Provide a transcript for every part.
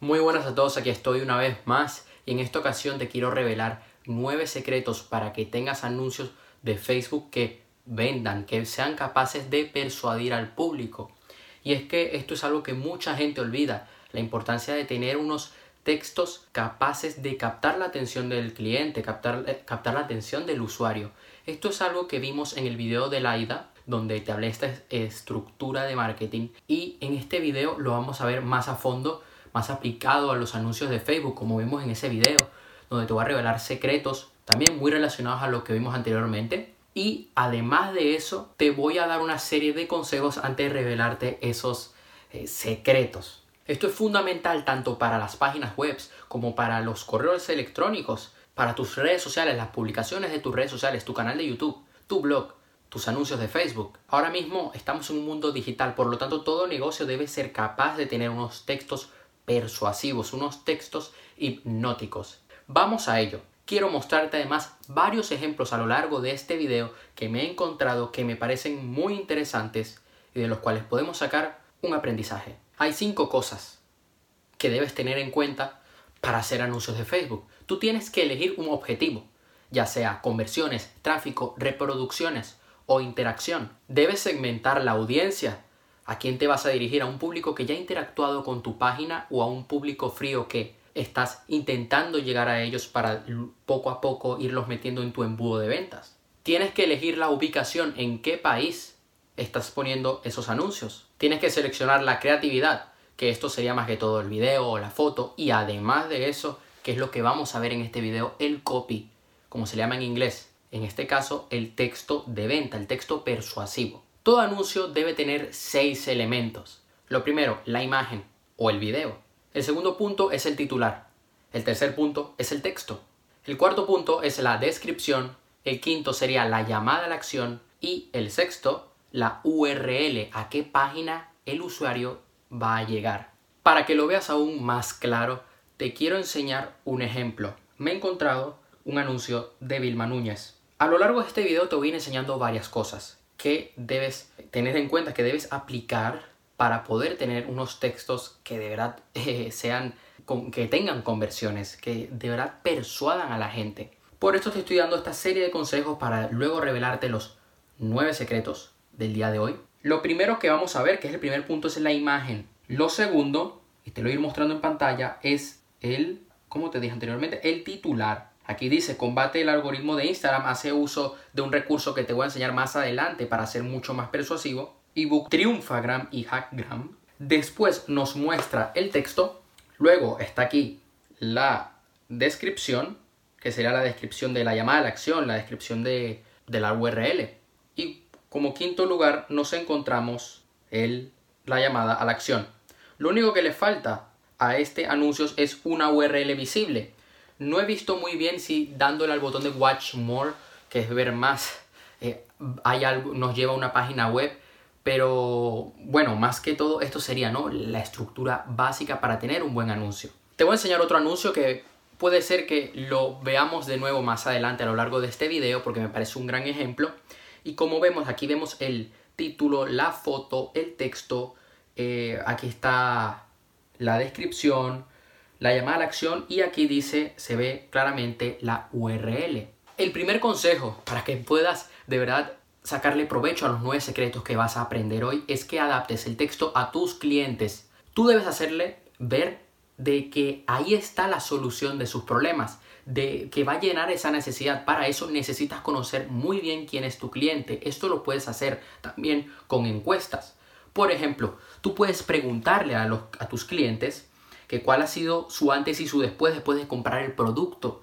Muy buenas a todos, aquí estoy una vez más y en esta ocasión te quiero revelar nueve secretos para que tengas anuncios de Facebook que vendan, que sean capaces de persuadir al público. Y es que esto es algo que mucha gente olvida, la importancia de tener unos textos capaces de captar la atención del cliente, captar, eh, captar la atención del usuario. Esto es algo que vimos en el video de Laida, donde te hablé esta estructura de marketing y en este video lo vamos a ver más a fondo más aplicado a los anuncios de Facebook, como vimos en ese video, donde te voy a revelar secretos también muy relacionados a lo que vimos anteriormente. Y además de eso, te voy a dar una serie de consejos antes de revelarte esos eh, secretos. Esto es fundamental tanto para las páginas web como para los correos electrónicos, para tus redes sociales, las publicaciones de tus redes sociales, tu canal de YouTube, tu blog, tus anuncios de Facebook. Ahora mismo estamos en un mundo digital, por lo tanto todo negocio debe ser capaz de tener unos textos persuasivos, unos textos hipnóticos. Vamos a ello. Quiero mostrarte además varios ejemplos a lo largo de este video que me he encontrado que me parecen muy interesantes y de los cuales podemos sacar un aprendizaje. Hay cinco cosas que debes tener en cuenta para hacer anuncios de Facebook. Tú tienes que elegir un objetivo, ya sea conversiones, tráfico, reproducciones o interacción. Debes segmentar la audiencia ¿A quién te vas a dirigir? ¿A un público que ya ha interactuado con tu página o a un público frío que estás intentando llegar a ellos para poco a poco irlos metiendo en tu embudo de ventas? Tienes que elegir la ubicación, en qué país estás poniendo esos anuncios. Tienes que seleccionar la creatividad, que esto sería más que todo el video o la foto, y además de eso, que es lo que vamos a ver en este video, el copy, como se llama en inglés. En este caso, el texto de venta, el texto persuasivo. Todo anuncio debe tener seis elementos. Lo primero, la imagen o el video. El segundo punto es el titular. El tercer punto es el texto. El cuarto punto es la descripción. El quinto sería la llamada a la acción. Y el sexto, la URL, a qué página el usuario va a llegar. Para que lo veas aún más claro, te quiero enseñar un ejemplo. Me he encontrado un anuncio de Vilma Núñez. A lo largo de este video te voy enseñando varias cosas que debes tener en cuenta, que debes aplicar para poder tener unos textos que de verdad eh, sean, que tengan conversiones, que de verdad persuadan a la gente. Por esto te estoy dando esta serie de consejos para luego revelarte los nueve secretos del día de hoy. Lo primero que vamos a ver, que es el primer punto, es la imagen. Lo segundo, y te lo voy a ir mostrando en pantalla, es el, como te dije anteriormente, el titular. Aquí dice, combate el algoritmo de Instagram, hace uso de un recurso que te voy a enseñar más adelante para ser mucho más persuasivo. ebook Triunfagram y Hackgram. Después nos muestra el texto. Luego está aquí la descripción, que será la descripción de la llamada a la acción, la descripción de, de la URL. Y como quinto lugar nos encontramos el, la llamada a la acción. Lo único que le falta a este anuncio es una URL visible. No he visto muy bien si dándole al botón de Watch More, que es ver más, eh, hay algo, nos lleva a una página web. Pero bueno, más que todo esto sería ¿no? la estructura básica para tener un buen anuncio. Te voy a enseñar otro anuncio que puede ser que lo veamos de nuevo más adelante a lo largo de este video porque me parece un gran ejemplo. Y como vemos, aquí vemos el título, la foto, el texto, eh, aquí está la descripción, la llamada a la acción y aquí dice, se ve claramente la URL. El primer consejo para que puedas de verdad sacarle provecho a los nueve secretos que vas a aprender hoy es que adaptes el texto a tus clientes. Tú debes hacerle ver de que ahí está la solución de sus problemas, de que va a llenar esa necesidad. Para eso necesitas conocer muy bien quién es tu cliente. Esto lo puedes hacer también con encuestas. Por ejemplo, tú puedes preguntarle a, los, a tus clientes que cuál ha sido su antes y su después después de comprar el producto,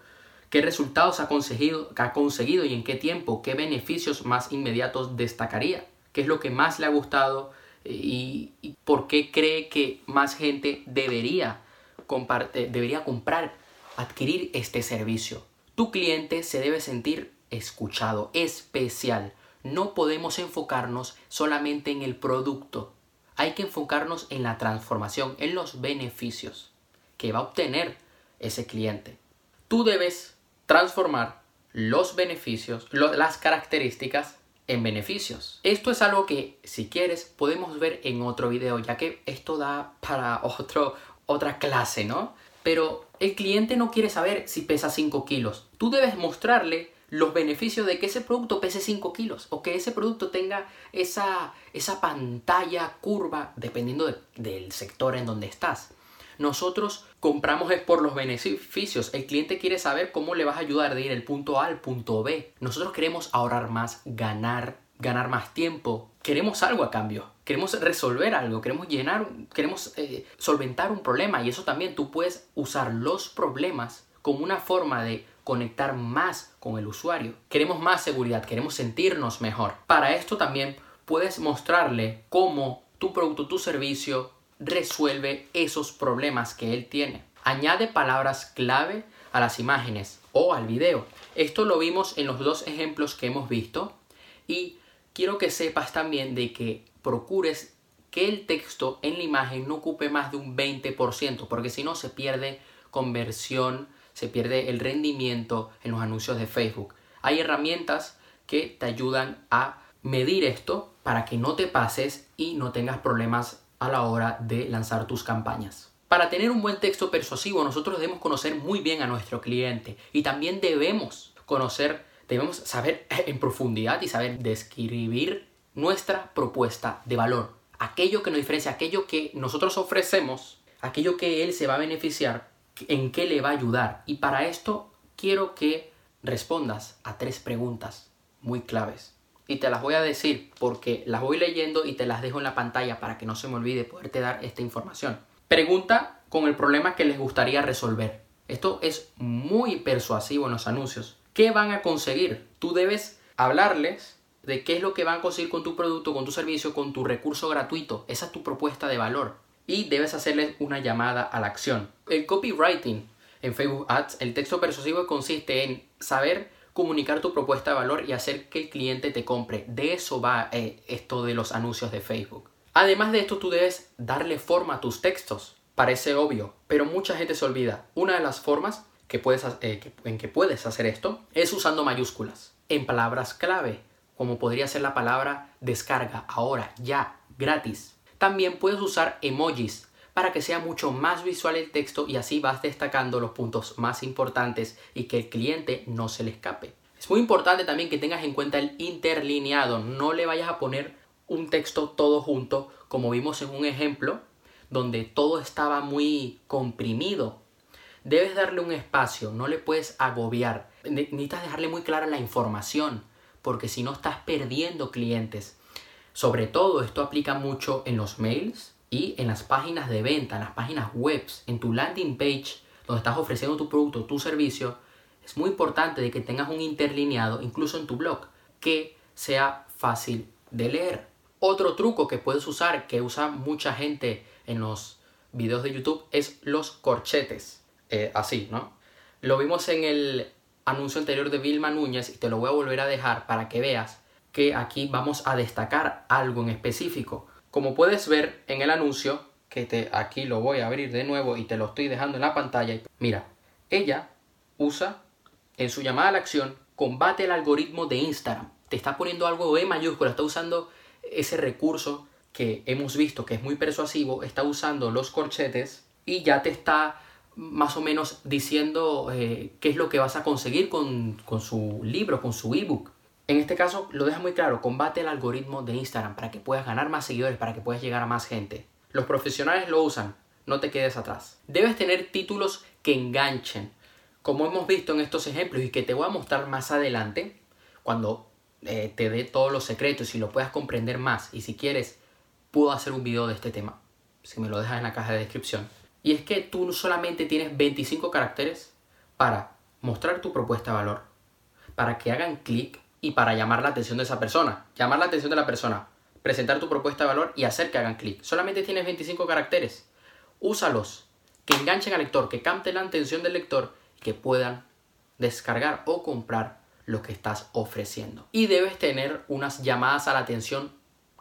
qué resultados ha conseguido, ha conseguido y en qué tiempo, qué beneficios más inmediatos destacaría, qué es lo que más le ha gustado eh, y, por qué cree que más gente debería, eh, debería comprar, adquirir este servicio. Tu cliente se debe sentir escuchado, especial. No podemos enfocarnos solamente en el producto, hay que enfocarnos en la transformación, en los beneficios que va a obtener ese cliente. Tú debes transformar los beneficios, las características en beneficios. Esto es algo que si quieres podemos ver en otro video, ya que esto da para otro, otra clase, ¿no? Pero el cliente no quiere saber si pesa 5 kilos. Tú debes mostrarle los beneficios de que ese producto pese 5 kilos o que ese producto tenga esa, esa pantalla curva dependiendo del sector en donde estás. Nosotros compramos es por los beneficios. El cliente quiere saber cómo le vas a ayudar de ir del punto A al punto B. Nosotros queremos ahorrar más, ganar, ganar más tiempo. Queremos algo a cambio. Queremos resolver algo. Queremos llenar, queremos eh, solventar un problema. Y eso también tú puedes usar los problemas como una forma de conectar más con el usuario. Queremos más seguridad, queremos sentirnos mejor. Para esto también puedes mostrarle cómo tu producto, tu servicio resuelve esos problemas que él tiene. Añade palabras clave a las imágenes o al video. Esto lo vimos en los dos ejemplos que hemos visto y quiero que sepas también de que procures que el texto en la imagen no ocupe más de un 20% porque si no se pierde conversión, se pierde el rendimiento en los anuncios de Facebook. Hay herramientas que te ayudan a medir esto para que no te pases y no tengas problemas a la hora de lanzar tus campañas. Para tener un buen texto persuasivo nosotros debemos conocer muy bien a nuestro cliente y también debemos conocer, debemos saber en profundidad y saber describir nuestra propuesta de valor. Aquello que nos diferencia, aquello que nosotros ofrecemos, aquello que él se va a beneficiar, en qué le va a ayudar. Y para esto quiero que respondas a tres preguntas muy claves y te las voy a decir porque las voy leyendo y te las dejo en la pantalla para que no se me olvide poderte dar esta información. Pregunta con el problema que les gustaría resolver. Esto es muy persuasivo en los anuncios. ¿Qué van a conseguir? Tú debes hablarles de qué es lo que van a conseguir con tu producto, con tu servicio, con tu recurso gratuito. Esa es tu propuesta de valor. Y debes hacerles una llamada a la acción. El copywriting en Facebook Ads, el texto persuasivo consiste en saber comunicar tu propuesta de valor y hacer que el cliente te compre. De eso va eh, esto de los anuncios de Facebook. Además de esto, tú debes darle forma a tus textos. Parece obvio, pero mucha gente se olvida. Una de las formas eh, en que puedes hacer esto es usando mayúsculas en palabras clave, como podría ser la palabra descarga, ahora, ya, gratis. También puedes usar emojis para que sea mucho más visual el texto y así vas destacando los puntos más importantes y que el cliente no se le escape. Es muy importante también que tengas en cuenta el interlineado, no le vayas a poner un texto todo junto como vimos en un ejemplo donde todo estaba muy comprimido. Debes darle un espacio, no le puedes agobiar. Necesitas dejarle muy clara la información, porque si no estás perdiendo clientes. Sobre todo esto aplica mucho en los mails, y en las páginas de venta, en las páginas web, en tu landing page, donde estás ofreciendo tu producto, tu servicio, es muy importante de que tengas un interlineado, incluso en tu blog, que sea fácil de leer. Otro truco que puedes usar, que usa mucha gente en los videos de YouTube, es los corchetes. Eh, así, ¿no? Lo vimos en el anuncio anterior de Vilma Núñez y te lo voy a volver a dejar para que veas que aquí vamos a destacar algo en específico. Como puedes ver en el anuncio, que te, aquí lo voy a abrir de nuevo y te lo estoy dejando en la pantalla, mira, ella usa en su llamada a la acción, combate el algoritmo de Instagram. Te está poniendo algo de mayúscula, está usando ese recurso que hemos visto que es muy persuasivo, está usando los corchetes y ya te está más o menos diciendo eh, qué es lo que vas a conseguir con, con su libro, con su ebook. En este caso lo deja muy claro, combate el algoritmo de Instagram para que puedas ganar más seguidores, para que puedas llegar a más gente. Los profesionales lo usan, no te quedes atrás. Debes tener títulos que enganchen, como hemos visto en estos ejemplos y que te voy a mostrar más adelante, cuando eh, te dé todos los secretos y lo puedas comprender más. Y si quieres, puedo hacer un video de este tema, si me lo dejas en la caja de descripción. Y es que tú solamente tienes 25 caracteres para mostrar tu propuesta de valor, para que hagan clic y para llamar la atención de esa persona. Llamar la atención de la persona, presentar tu propuesta de valor y hacer que hagan clic. Solamente tienes 25 caracteres. Úsalos, que enganchen al lector, que capten la atención del lector y que puedan descargar o comprar lo que estás ofreciendo. Y debes tener unas llamadas a la atención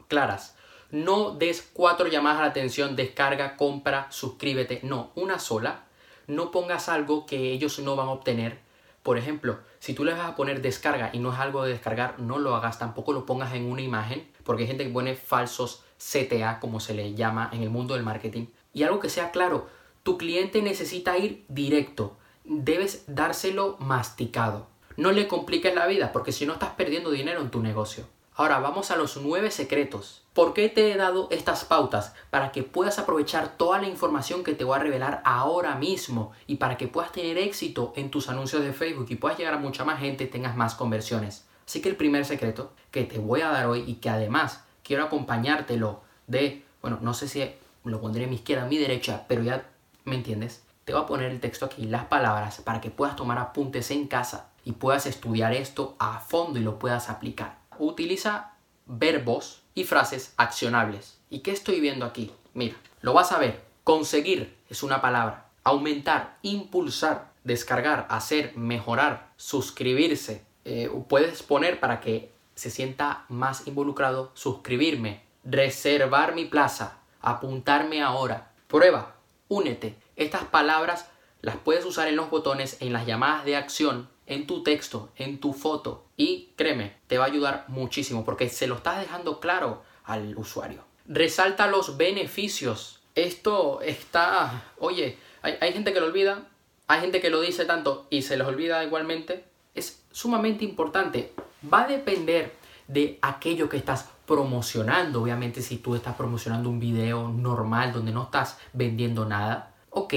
claras. No des cuatro llamadas a la atención, descarga, compra, suscríbete. No, una sola. No pongas algo que ellos no van a obtener por ejemplo, si tú le vas a poner descarga y no es algo de descargar, no lo hagas, tampoco lo pongas en una imagen, porque hay gente que pone falsos CTA, como se le llama en el mundo del marketing. Y algo que sea claro, Tu cliente necesita ir directo. Debes dárselo masticado. No le compliques la vida porque si no estás perdiendo dinero en tu negocio. Ahora vamos a los nueve secretos. ¿Por qué te he dado estas pautas? Para que puedas aprovechar toda la información que te voy a revelar ahora mismo y para que puedas tener éxito en tus anuncios de Facebook y puedas llegar a mucha más gente y tengas más conversiones. Así que el primer secreto que te voy a dar hoy y que además quiero acompañártelo de, bueno, no sé si lo pondré a mi izquierda, a mi derecha, pero ya me entiendes. Te voy a poner el texto aquí, las palabras, para que puedas tomar apuntes en casa y puedas estudiar esto a fondo y lo puedas aplicar utiliza verbos y frases accionables. ¿Y qué estoy viendo aquí? Mira, lo vas a ver. Conseguir es una palabra. Aumentar, impulsar, descargar, hacer, mejorar, suscribirse. Eh, puedes poner para que se sienta más involucrado, suscribirme, reservar mi plaza, apuntarme ahora. Prueba, únete. Estas palabras las puedes usar en los botones, en las llamadas de acción en tu texto, en tu foto y créeme, te va a ayudar muchísimo porque se lo estás dejando claro al usuario. Resalta los beneficios. Esto está, oye, hay, gente que lo olvida, hay gente que lo dice tanto y se los olvida igualmente. Es sumamente importante. Va a depender de aquello que estás promocionando. Obviamente si tú estás promocionando un video normal donde no estás vendiendo nada, ok,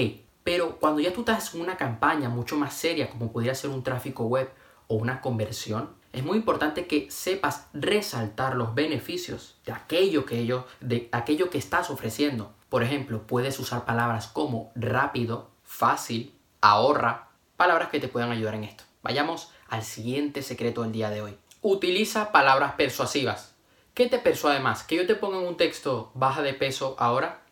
pero cuando ya tú estás en una campaña mucho más seria, como podría ser un tráfico web o una conversión, es muy importante que sepas resaltar los beneficios de aquello que ellos, de aquello que estás ofreciendo. Por ejemplo, puedes usar palabras como rápido, fácil, ahorra, palabras que te puedan ayudar en esto. Vayamos al siguiente secreto del día de hoy. Utiliza palabras persuasivas. ¿Qué te persuade más? ¿Que yo te ponga en un texto baja de peso ahora?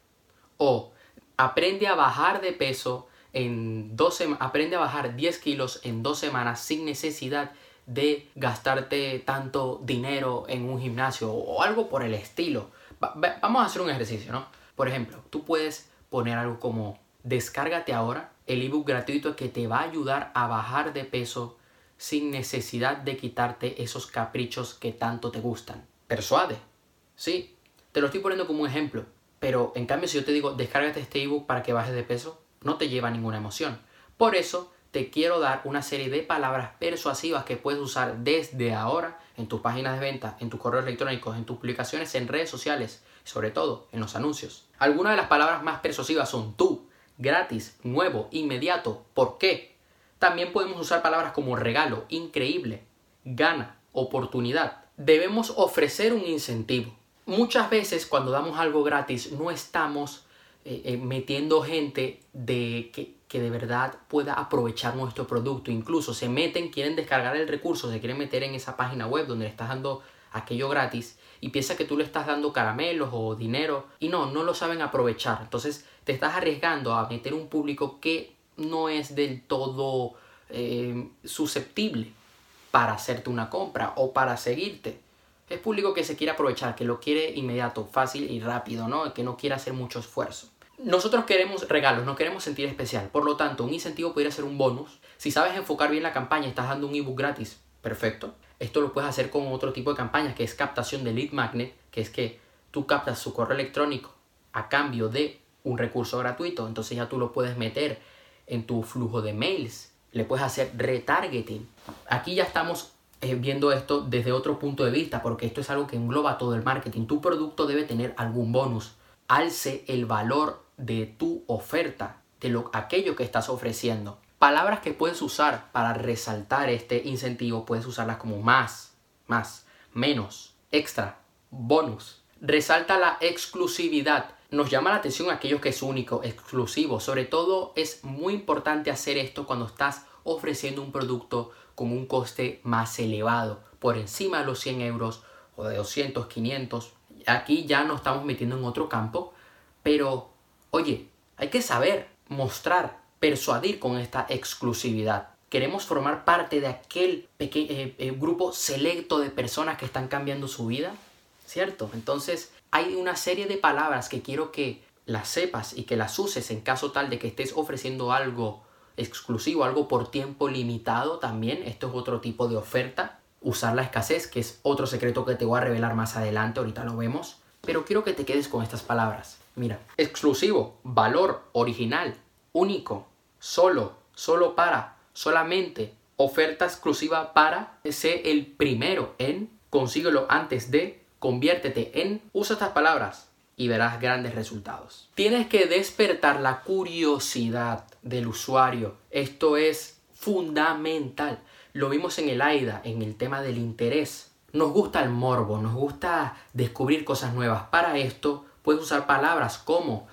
¿O aprende a bajar de peso en dos aprende a bajar 10 kilos en dos semanas sin necesidad de gastarte tanto dinero en un gimnasio o algo por el estilo. vamos a hacer un ejercicio, ¿no? Por ejemplo, tú puedes poner algo como descárgate ahora el ebook gratuito que te va a ayudar a bajar de peso sin necesidad de quitarte esos caprichos que tanto te gustan. Persuade. Sí, te lo estoy poniendo como un ejemplo. Pero en cambio, si yo te digo, descárgate este ebook para que bajes de peso, no te lleva ninguna emoción. Por eso te quiero dar una serie de palabras persuasivas que puedes usar desde ahora en tus páginas de venta, en tus correos electrónicos, en tus publicaciones, en redes sociales, sobre todo en los anuncios. Algunas de las palabras más persuasivas son tú, gratis, nuevo, inmediato, ¿por qué? También podemos usar palabras como regalo, increíble, gana, oportunidad. Debemos ofrecer un incentivo muchas veces cuando damos algo gratis no estamos eh, eh, metiendo gente de que, que, de verdad pueda aprovechar nuestro producto. Incluso se meten, quieren descargar el recurso, se quieren meter en esa página web donde le estás dando aquello gratis y piensa que tú le estás dando caramelos o dinero y no, no lo saben aprovechar. Entonces te estás arriesgando a meter un público que no es del todo eh, susceptible para hacerte una compra o para seguirte. Es público que se quiere aprovechar, que lo quiere inmediato, fácil y rápido, ¿no? Que no quiere hacer mucho esfuerzo. Nosotros queremos regalos, no queremos sentir especial. Por lo tanto, un incentivo podría ser un bonus. Si sabes enfocar bien la campaña, estás dando un ebook gratis, perfecto. Esto lo puedes hacer con otro tipo de campañas, que es captación de lead magnet, que es que tú captas su correo electrónico a cambio de un recurso gratuito. Entonces ya tú lo puedes meter en tu flujo de mails. Le puedes hacer retargeting. Aquí ya estamos viendo esto desde otro punto de vista, porque esto es algo que engloba todo el marketing. Tu producto debe tener algún bonus. Alce el valor de tu oferta, de lo, aquello que estás ofreciendo. Palabras que puedes usar para resaltar este incentivo, puedes usarlas como más, más, menos, extra, bonus. Resalta la exclusividad. Nos llama la atención aquello que es único, exclusivo. Sobre todo es muy importante hacer esto cuando estás ofreciendo un producto con un coste más elevado, por encima de los 100 euros o de 200, 500. Aquí ya nos estamos metiendo en otro campo, pero oye, hay que saber mostrar, persuadir con esta exclusividad. Queremos formar parte de aquel pequeño, eh, eh, grupo selecto de personas que están cambiando su vida, ¿cierto? Entonces hay una serie de palabras que quiero que las sepas y que las uses en caso tal de que estés ofreciendo algo exclusivo, algo por tiempo limitado también. Esto es otro tipo de oferta. Usar la escasez, que es otro secreto que te voy a revelar más adelante, ahorita lo vemos. Pero quiero que te quedes con estas palabras. Mira, exclusivo, valor, original, único, solo, solo para, solamente, oferta exclusiva para, sé el primero en, consíguelo antes de, conviértete en, usa estas palabras y verás grandes resultados. Tienes que despertar la curiosidad del usuario. Esto es fundamental. Lo vimos en el AIDA, en el tema del interés. Nos gusta el morbo, nos gusta descubrir cosas nuevas. Para esto puedes usar palabras como,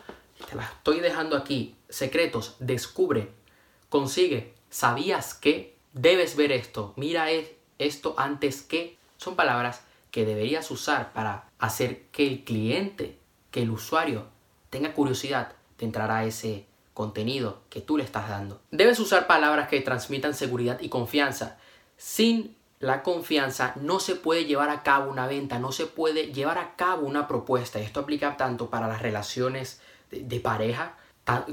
te las estoy dejando aquí, secretos, descubre, consigue, sabías que, debes ver esto, mira esto antes que. Son palabras que deberías usar para hacer que el cliente, que el usuario tenga curiosidad de entrar a ese contenido que tú le estás dando. Debes usar palabras que transmitan seguridad y confianza. Sin la confianza no se puede llevar a cabo una venta, no se puede llevar a cabo una propuesta. Esto aplica tanto para las relaciones de, pareja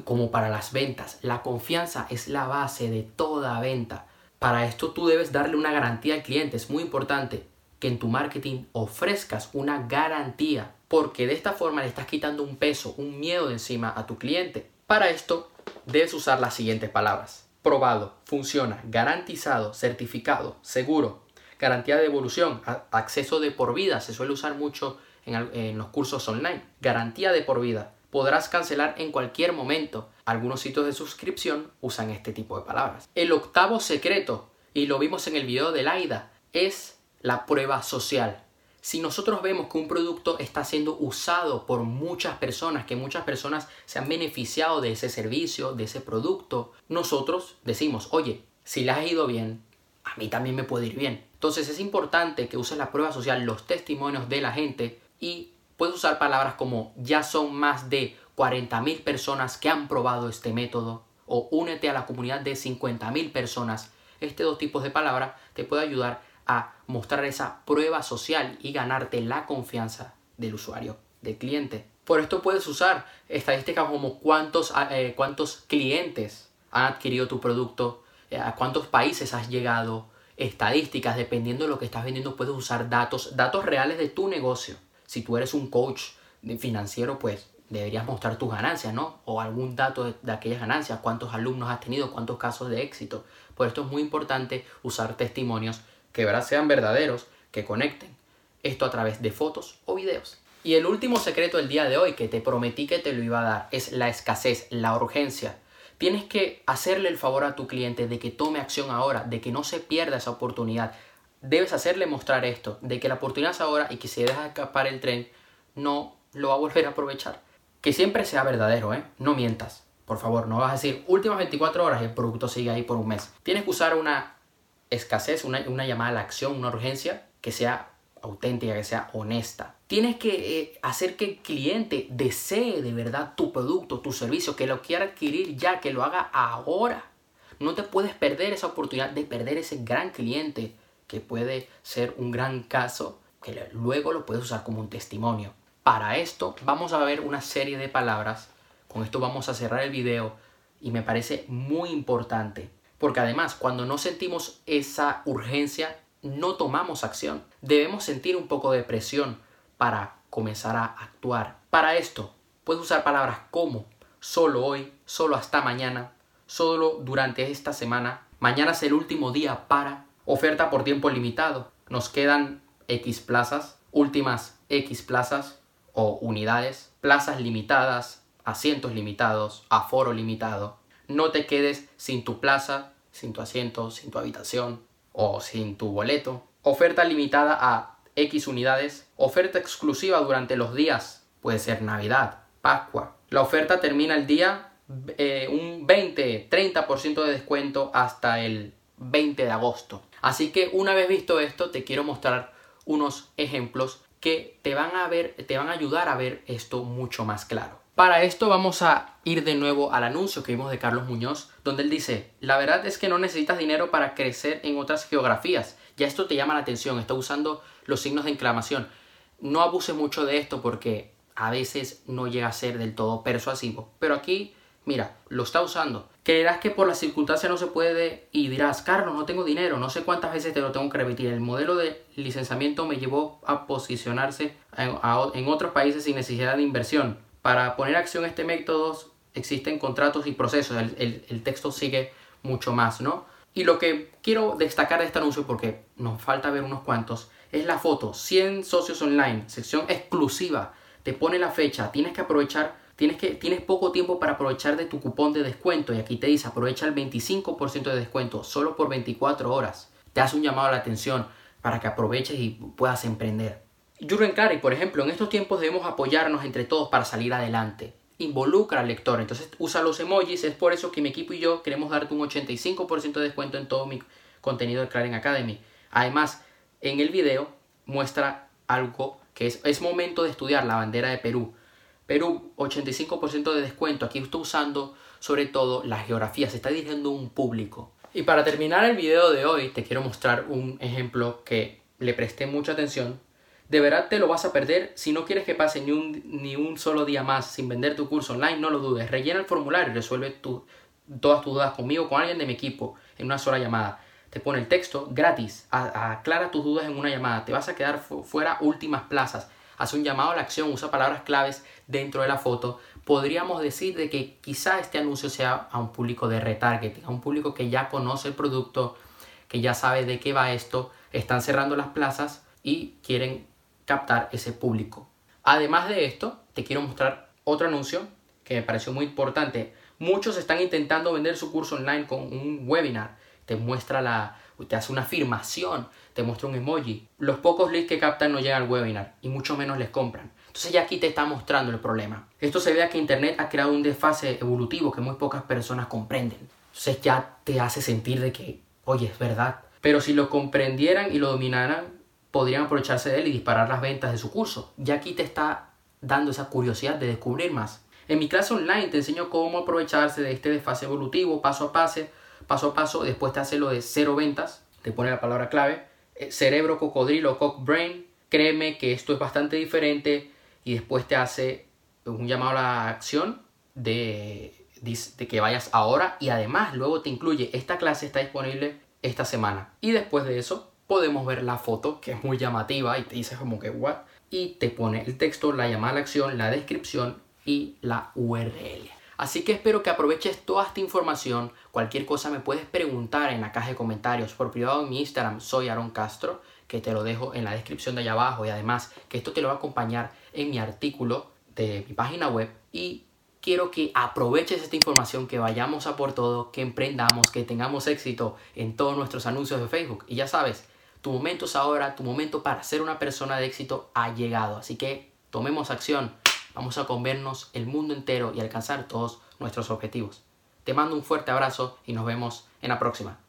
como para las ventas. La confianza es la base de toda venta. Para esto tú debes darle una garantía al cliente. Es muy importante que en tu marketing ofrezcas una garantía porque de esta forma le estás quitando un peso, un miedo de encima a tu cliente. Para esto debes usar las siguientes palabras probado, funciona, garantizado, certificado, seguro, garantía de evolución, acceso de por vida, se suele usar mucho en, los cursos online, garantía de por vida, podrás cancelar en cualquier momento. Algunos sitios de suscripción usan este tipo de palabras. El octavo secreto, y lo vimos en el video del AIDA, es la prueba social si nosotros vemos que un producto está siendo usado por muchas personas, que muchas personas se han beneficiado de ese servicio, de ese producto, nosotros decimos, oye, si le ha ido bien, a mí también me puede ir bien. Entonces es importante que uses la prueba social, los testimonios de la gente y puedes usar palabras como ya son más de 40.000 personas que han probado este método o únete a la comunidad de 50.000 personas. Este dos tipos de palabras te puede ayudar a mostrar esa prueba social y ganarte la confianza del usuario, del cliente. Por esto puedes usar estadísticas como cuántos, eh, cuántos clientes han adquirido tu producto, eh, a cuántos países has llegado, estadísticas, dependiendo de lo que estás vendiendo, puedes usar datos, datos reales de tu negocio. Si tú eres un coach financiero, pues deberías mostrar tus ganancias, ¿no? O algún dato de, de, aquellas ganancias, cuántos alumnos has tenido, cuántos casos de éxito. Por esto es muy importante usar testimonios que verás sean verdaderos, que conecten. Esto a través de fotos o videos. Y el último secreto del día de hoy que te prometí que te lo iba a dar es la escasez, la urgencia. Tienes que hacerle el favor a tu cliente de que tome acción ahora, de que no se pierda esa oportunidad. Debes hacerle mostrar esto, de que la oportunidad es ahora y que si deja escapar el tren, no lo va a volver a aprovechar. Que siempre sea verdadero, ¿eh? No mientas. Por favor, no vas a decir últimas 24 horas y el producto sigue ahí por un mes. Tienes que usar una escasez, una, llamada a la acción, una urgencia que sea auténtica, que sea honesta. Tienes que eh, hacer que el cliente desee de verdad tu producto, tu servicio, que lo quiera adquirir ya, que lo haga ahora. No te puedes perder esa oportunidad de perder ese gran cliente que puede ser un gran caso, que luego lo puedes usar como un testimonio. Para esto vamos a ver una serie de palabras. Con esto vamos a cerrar el video y me parece muy importante porque además, cuando no sentimos esa urgencia, no tomamos acción. Debemos sentir un poco de presión para comenzar a actuar. Para esto, puedes usar palabras como solo hoy, solo hasta mañana, solo durante esta semana, mañana es el último día para, oferta por tiempo limitado. Nos quedan X plazas, últimas X plazas o unidades, plazas limitadas, asientos limitados, aforo limitado, no te quedes sin tu plaza, sin tu asiento, sin tu habitación o sin tu boleto. Oferta limitada a X unidades. Oferta exclusiva durante los días. Puede ser Navidad, Pascua. La oferta termina el día eh, un 20, 30% de descuento hasta el 20 de agosto. Así que una vez visto esto, te quiero mostrar unos ejemplos que te van a ver, te van a ayudar a ver esto mucho más claro. Para esto vamos a ir de nuevo al anuncio que vimos de Carlos Muñoz, donde él dice, la verdad es que no necesitas dinero para crecer en otras geografías. Ya esto te llama la atención, está usando los signos de inclamación. No abuse mucho de esto porque a veces no llega a ser del todo persuasivo. Pero aquí, mira, lo está usando. Creerás que por las circunstancias no se puede y dirás, Carlos, no tengo dinero, no sé cuántas veces te lo tengo que repetir. El modelo de licenciamiento me llevó a posicionarse en otros países sin necesidad de inversión para poner acción este método existen contratos y procesos, el, el texto sigue mucho más, ¿no? Y lo que quiero destacar de este anuncio, porque nos falta ver unos cuantos, es la foto. 100 socios online, sección exclusiva. Te pone la fecha, tienes que aprovechar, tienes, que, tienes poco tiempo para aprovechar de tu cupón de descuento. Y aquí te dice, aprovecha el 25% de descuento solo por 24 horas. Te hace un llamado a la atención para que aproveches y puedas emprender. Jurgen Clary, por ejemplo, en estos tiempos debemos apoyarnos entre todos para salir adelante involucra al lector. Entonces usa los emojis. Es por eso que mi equipo y yo queremos darte un 85% de descuento en todo mi contenido de Claren Academy. Además, en el video muestra algo que es, es momento de estudiar la bandera de Perú. Perú, 85% de descuento. Aquí estoy usando sobre todo la geografía. Se está dirigiendo un público. Y para terminar el video de hoy, te quiero mostrar un ejemplo que le presté mucha atención de verdad te lo vas a perder. Si no quieres que pase ni un, ni un solo día más sin vender tu curso online, no lo dudes. Rellena el formulario y resuelve todas tus dudas conmigo, con alguien de mi equipo, en una sola llamada. Te pone el texto gratis, aclara tus dudas en una llamada. Te vas a quedar fuera últimas plazas. Hace un llamado a la acción, usa palabras claves dentro de la foto. Podríamos decir de que quizá este anuncio sea a un público de retargeting, a un público que ya conoce el producto, que ya sabe de qué va esto, están cerrando las plazas y quieren captar ese público. Además de esto, te quiero mostrar otro anuncio que me pareció muy importante. Muchos están intentando vender su curso online con un webinar. Te muestra la, te hace una afirmación, te muestra un emoji. Los pocos leads que captan no llegan al webinar y mucho menos les compran. Entonces ya aquí te está mostrando el problema. Esto se ve que Internet ha creado un desfase evolutivo que muy pocas personas comprenden. Entonces ya te hace sentir de que, oye, es verdad. Pero si lo comprendieran y lo dominaran, podrían aprovecharse de él y disparar las ventas de su curso. Ya aquí te está dando esa curiosidad de descubrir más. En mi clase online te enseño cómo aprovecharse de este desfase evolutivo paso a paso, paso a paso, después te hace lo de cero ventas, te pone la palabra clave, eh, cerebro, cocodrilo, cock brain, créeme que esto es bastante diferente. Y después te hace un llamado a la acción de, de que vayas ahora. Y además luego te incluye esta clase está disponible esta semana. Y después de eso podemos ver la foto que es muy llamativa y te dice como que what y te pone el texto, la llamada a la acción, la descripción y la URL. Así que espero que aproveches toda esta información. Cualquier cosa me puedes preguntar en la caja de comentarios por privado en mi Instagram, soy Aaron Castro, que te lo dejo en la descripción de allá abajo y además que esto te lo va a acompañar en mi artículo de mi página web y quiero que aproveches esta información, que vayamos a por todo, que emprendamos, que tengamos éxito en todos nuestros anuncios de Facebook. Y ya sabes, tu momento es ahora, tu momento para ser una persona de éxito ha llegado. Así que tomemos acción. Vamos a comernos el mundo entero y alcanzar todos nuestros objetivos. Te mando un fuerte abrazo y nos vemos en la próxima.